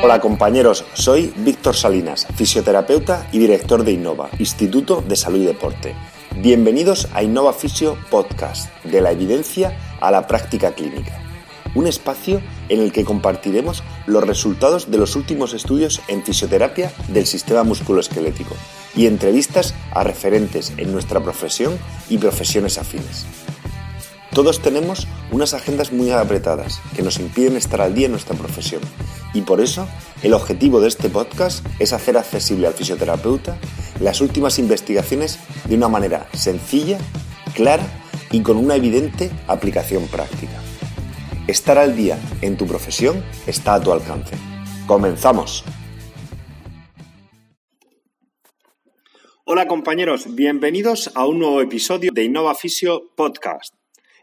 Hola compañeros, soy Víctor Salinas, fisioterapeuta y director de Innova, Instituto de Salud y Deporte. Bienvenidos a Innova Fisio Podcast, de la evidencia a la práctica clínica. Un espacio en el que compartiremos los resultados de los últimos estudios en fisioterapia del sistema musculoesquelético y entrevistas a referentes en nuestra profesión y profesiones afines. Todos tenemos unas agendas muy apretadas que nos impiden estar al día en nuestra profesión y por eso el objetivo de este podcast es hacer accesible al fisioterapeuta las últimas investigaciones de una manera sencilla, clara y con una evidente aplicación práctica. Estar al día en tu profesión está a tu alcance. ¡Comenzamos! Hola compañeros, bienvenidos a un nuevo episodio de Innova Fisio Podcast.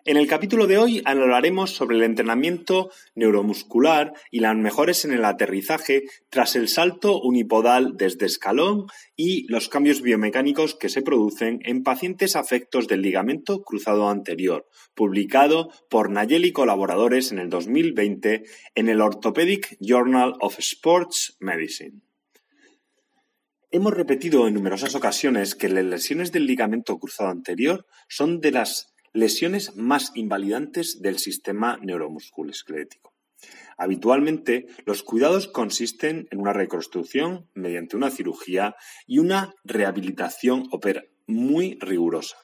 En el capítulo de hoy hablaremos sobre el entrenamiento neuromuscular y las mejores en el aterrizaje tras el salto unipodal desde escalón y los cambios biomecánicos que se producen en pacientes afectos del ligamento cruzado anterior, publicado por Nayeli colaboradores en el 2020 en el Orthopedic Journal of Sports Medicine. Hemos repetido en numerosas ocasiones que las lesiones del ligamento cruzado anterior son de las lesiones más invalidantes del sistema neuromusculoesquelético. Habitualmente, los cuidados consisten en una reconstrucción mediante una cirugía y una rehabilitación muy rigurosa.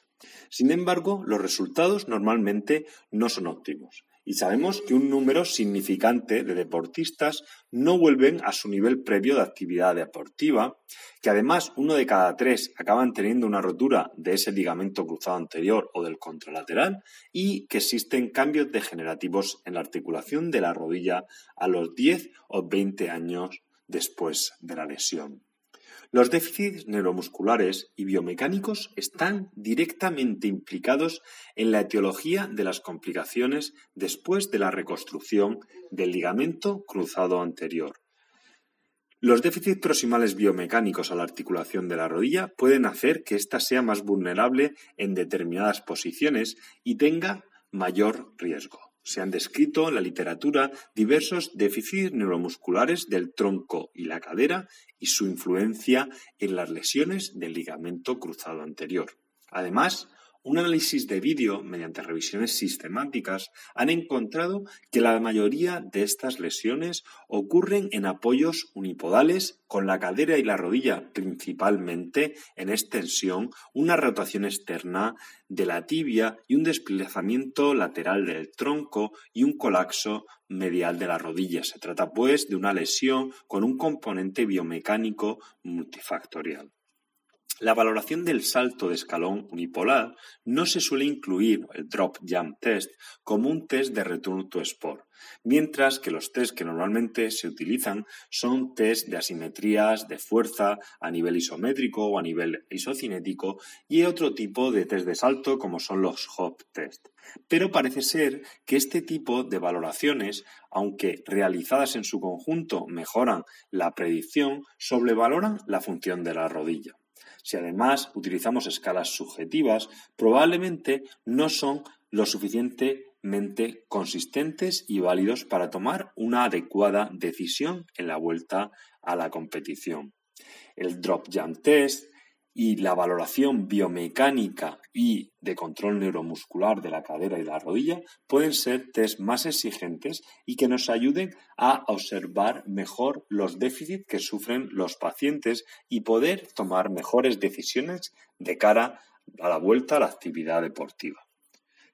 Sin embargo, los resultados normalmente no son óptimos y sabemos que un número significante de deportistas no vuelven a su nivel previo de actividad deportiva, que además uno de cada tres acaban teniendo una rotura de ese ligamento cruzado anterior o del contralateral y que existen cambios degenerativos en la articulación de la rodilla a los 10 o 20 años después de la lesión. Los déficits neuromusculares y biomecánicos están directamente implicados en la etiología de las complicaciones después de la reconstrucción del ligamento cruzado anterior. Los déficits proximales biomecánicos a la articulación de la rodilla pueden hacer que ésta sea más vulnerable en determinadas posiciones y tenga mayor riesgo se han descrito en la literatura diversos déficits neuromusculares del tronco y la cadera y su influencia en las lesiones del ligamento cruzado anterior. Además, un análisis de vídeo mediante revisiones sistemáticas han encontrado que la mayoría de estas lesiones ocurren en apoyos unipodales con la cadera y la rodilla principalmente en extensión, una rotación externa de la tibia y un desplazamiento lateral del tronco y un colapso medial de la rodilla. Se trata pues de una lesión con un componente biomecánico multifactorial. La valoración del salto de escalón unipolar no se suele incluir el drop jump test como un test de return to sport, mientras que los test que normalmente se utilizan son test de asimetrías de fuerza a nivel isométrico o a nivel isocinético y otro tipo de test de salto como son los hop test. Pero parece ser que este tipo de valoraciones, aunque realizadas en su conjunto mejoran la predicción, sobrevaloran la función de la rodilla. Si además utilizamos escalas subjetivas, probablemente no son lo suficientemente consistentes y válidos para tomar una adecuada decisión en la vuelta a la competición. El drop jump test y la valoración biomecánica y de control neuromuscular de la cadera y la rodilla pueden ser test más exigentes y que nos ayuden a observar mejor los déficits que sufren los pacientes y poder tomar mejores decisiones de cara a la vuelta a la actividad deportiva.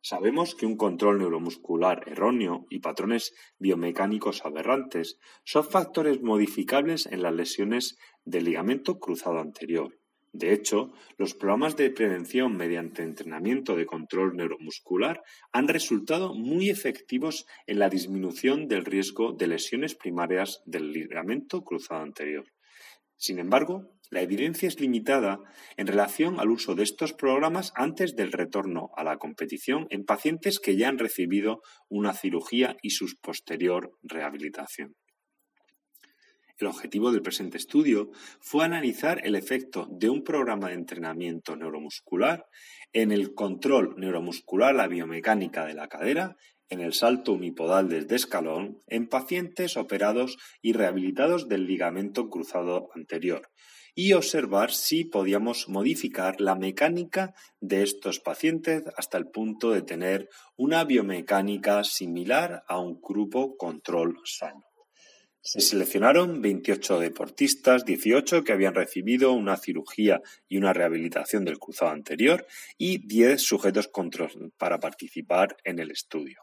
Sabemos que un control neuromuscular erróneo y patrones biomecánicos aberrantes son factores modificables en las lesiones del ligamento cruzado anterior de hecho, los programas de prevención mediante entrenamiento de control neuromuscular han resultado muy efectivos en la disminución del riesgo de lesiones primarias del ligamento cruzado anterior. Sin embargo, la evidencia es limitada en relación al uso de estos programas antes del retorno a la competición en pacientes que ya han recibido una cirugía y su posterior rehabilitación. El objetivo del presente estudio fue analizar el efecto de un programa de entrenamiento neuromuscular en el control neuromuscular, la biomecánica de la cadera en el salto unipodal desde escalón en pacientes operados y rehabilitados del ligamento cruzado anterior y observar si podíamos modificar la mecánica de estos pacientes hasta el punto de tener una biomecánica similar a un grupo control sano. Se seleccionaron 28 deportistas, 18 que habían recibido una cirugía y una rehabilitación del cruzado anterior y 10 sujetos para participar en el estudio.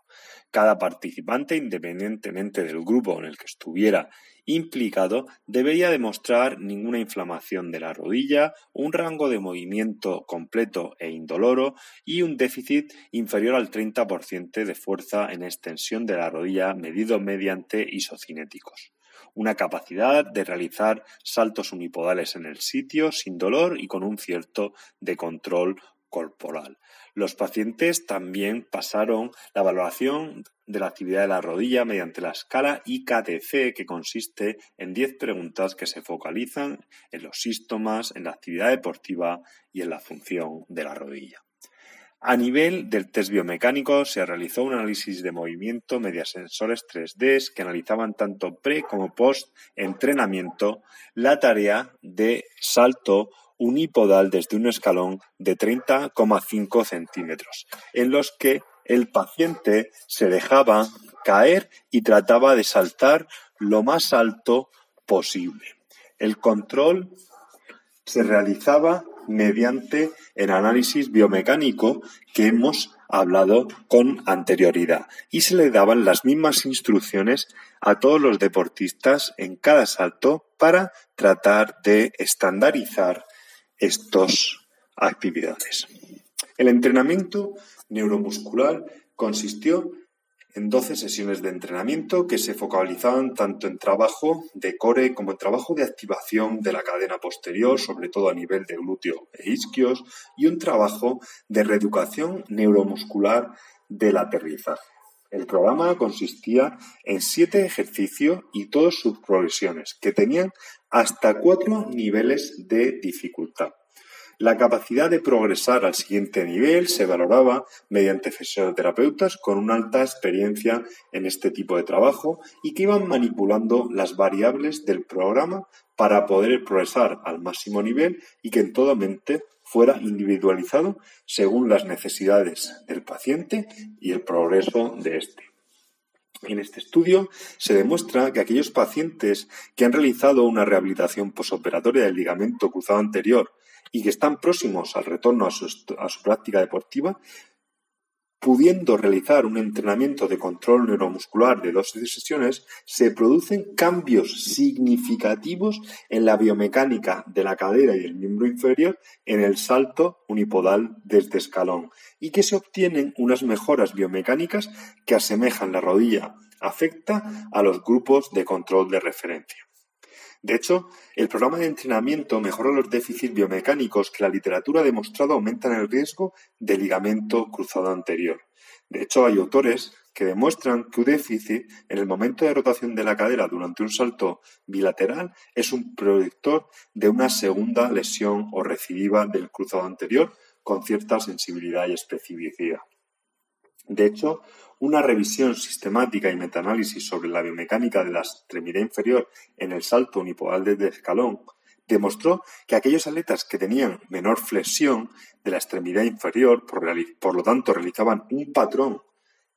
Cada participante, independientemente del grupo en el que estuviera implicado, debía demostrar ninguna inflamación de la rodilla, un rango de movimiento completo e indoloro y un déficit inferior al 30% de fuerza en extensión de la rodilla medido mediante isocinéticos una capacidad de realizar saltos unipodales en el sitio sin dolor y con un cierto de control corporal. Los pacientes también pasaron la valoración de la actividad de la rodilla mediante la escala IKDC, que consiste en 10 preguntas que se focalizan en los síntomas, en la actividad deportiva y en la función de la rodilla. A nivel del test biomecánico se realizó un análisis de movimiento mediante sensores 3D que analizaban tanto pre como post entrenamiento la tarea de salto unipodal desde un escalón de 30,5 centímetros, en los que el paciente se dejaba caer y trataba de saltar lo más alto posible. El control se realizaba mediante el análisis biomecánico que hemos hablado con anterioridad y se le daban las mismas instrucciones a todos los deportistas en cada salto para tratar de estandarizar estas actividades. El entrenamiento neuromuscular consistió en 12 sesiones de entrenamiento que se focalizaban tanto en trabajo de core como en trabajo de activación de la cadena posterior, sobre todo a nivel de glúteo e isquios, y un trabajo de reeducación neuromuscular del aterrizaje. El programa consistía en siete ejercicios y todas sus progresiones, que tenían hasta cuatro niveles de dificultad. La capacidad de progresar al siguiente nivel se valoraba mediante fisioterapeutas con una alta experiencia en este tipo de trabajo y que iban manipulando las variables del programa para poder progresar al máximo nivel y que en todo mente fuera individualizado según las necesidades del paciente y el progreso de éste. En este estudio se demuestra que aquellos pacientes que han realizado una rehabilitación posoperatoria del ligamento cruzado anterior y que están próximos al retorno a su, práctica deportiva, pudiendo realizar un entrenamiento de control neuromuscular de dos sesiones, se producen cambios significativos en la biomecánica de la cadera y el miembro inferior en el salto unipodal desde escalón y que se obtienen unas mejoras biomecánicas que asemejan la rodilla afecta a los grupos de control de referencia. De hecho, el programa de entrenamiento mejora los déficits biomecánicos que la literatura ha demostrado aumentan el riesgo de ligamento cruzado anterior. De hecho, hay autores que demuestran que un déficit en el momento de rotación de la cadera durante un salto bilateral es un predictor de una segunda lesión o recidiva del cruzado anterior con cierta sensibilidad y especificidad. De hecho, una revisión sistemática y metaanálisis sobre la biomecánica de la extremidad inferior en el salto unipodal de escalón demostró que aquellos atletas que tenían menor flexión de la extremidad inferior, por, por, lo tanto realizaban un patrón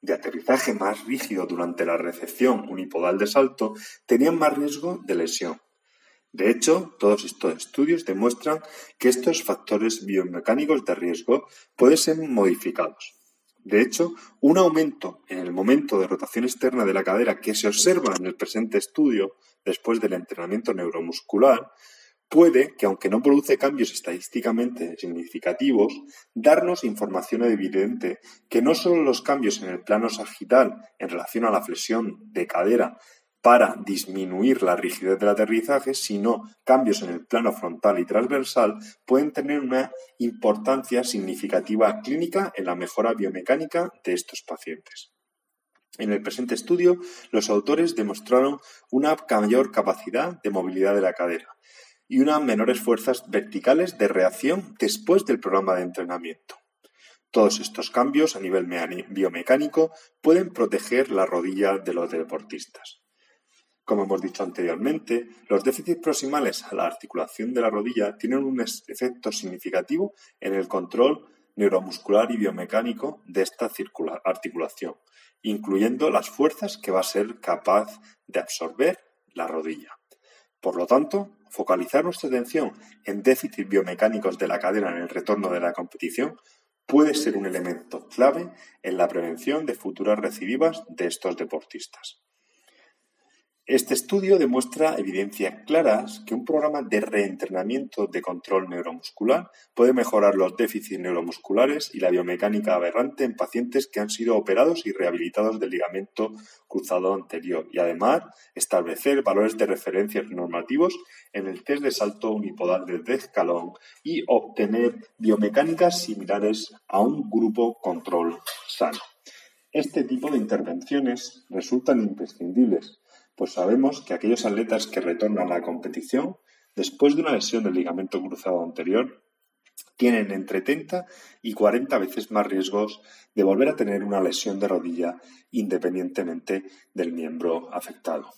de aterrizaje más rígido durante la recepción unipodal de salto, tenían más riesgo de lesión. De hecho, todos estos estudios demuestran que estos factores biomecánicos de riesgo pueden ser modificados. De hecho, un aumento en el momento de rotación externa de la cadera que se observa en el presente estudio después del entrenamiento neuromuscular puede, que aunque no produce cambios estadísticamente significativos, darnos información evidente que no solo los cambios en el plano sagital en relación a la flexión de cadera para disminuir la rigidez del aterrizaje, sino cambios en el plano frontal y transversal pueden tener una importancia significativa clínica en la mejora biomecánica de estos pacientes. En el presente estudio, los autores demostraron una mayor capacidad de movilidad de la cadera y unas menores fuerzas verticales de reacción después del programa de entrenamiento. Todos estos cambios a nivel biomecánico pueden proteger la rodilla de los deportistas. Como hemos dicho anteriormente, los déficits proximales a la articulación de la rodilla tienen un efecto significativo en el control neuromuscular y biomecánico de esta articulación, incluyendo las fuerzas que va a ser capaz de absorber la rodilla. Por lo tanto, focalizar nuestra atención en déficits biomecánicos de la cadera en el retorno de la competición puede ser un elemento clave en la prevención de futuras recidivas de estos deportistas. Este estudio demuestra evidencias claras que un programa de reentrenamiento de control neuromuscular puede mejorar los déficits neuromusculares y la biomecánica aberrante en pacientes que han sido operados y rehabilitados del ligamento cruzado anterior y además establecer valores de referencia normativos en el test de salto unipodal de escalón y obtener biomecánicas similares a un grupo control sano. Este tipo de intervenciones resultan imprescindibles pues sabemos que aquellos atletas que retornan a la competición después de una lesión del ligamento cruzado anterior tienen entre 30 y 40 veces más riesgos de volver a tener una lesión de rodilla independientemente del miembro afectado.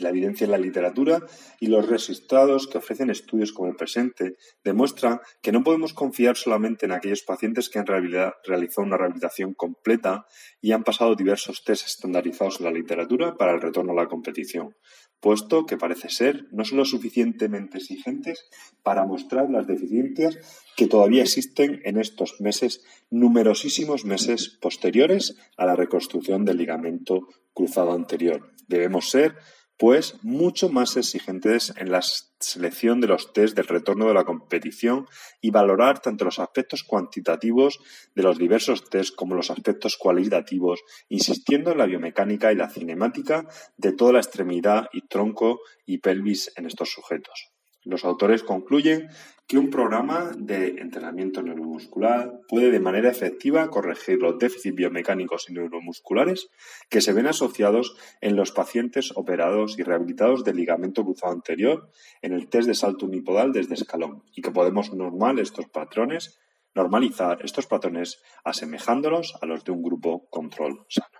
La evidencia en la literatura y los resultados que ofrecen estudios como el presente demuestran que no podemos confiar solamente en aquellos pacientes que han realizado una rehabilitación completa y han pasado diversos test estandarizados en la literatura para el retorno a la competición, puesto que parece ser no son lo suficientemente exigentes para mostrar las deficiencias que todavía existen en estos meses, numerosísimos meses posteriores a la reconstrucción del ligamento cruzado anterior. Debemos ser pues mucho más exigentes en la selección de los test del retorno de la competición y valorar tanto los aspectos cuantitativos de los diversos test como los aspectos cualitativos, insistiendo en la biomecánica y la cinemática de toda la extremidad y tronco y pelvis en estos sujetos. Los autores concluyen que un programa de entrenamiento neuromuscular puede de manera efectiva corregir los déficits biomecánicos y neuromusculares que se ven asociados en los pacientes operados y rehabilitados del ligamento cruzado anterior en el test de salto unipodal desde escalón y que podemos normal estos patrones, normalizar estos patrones asemejándolos a los de un grupo control sano.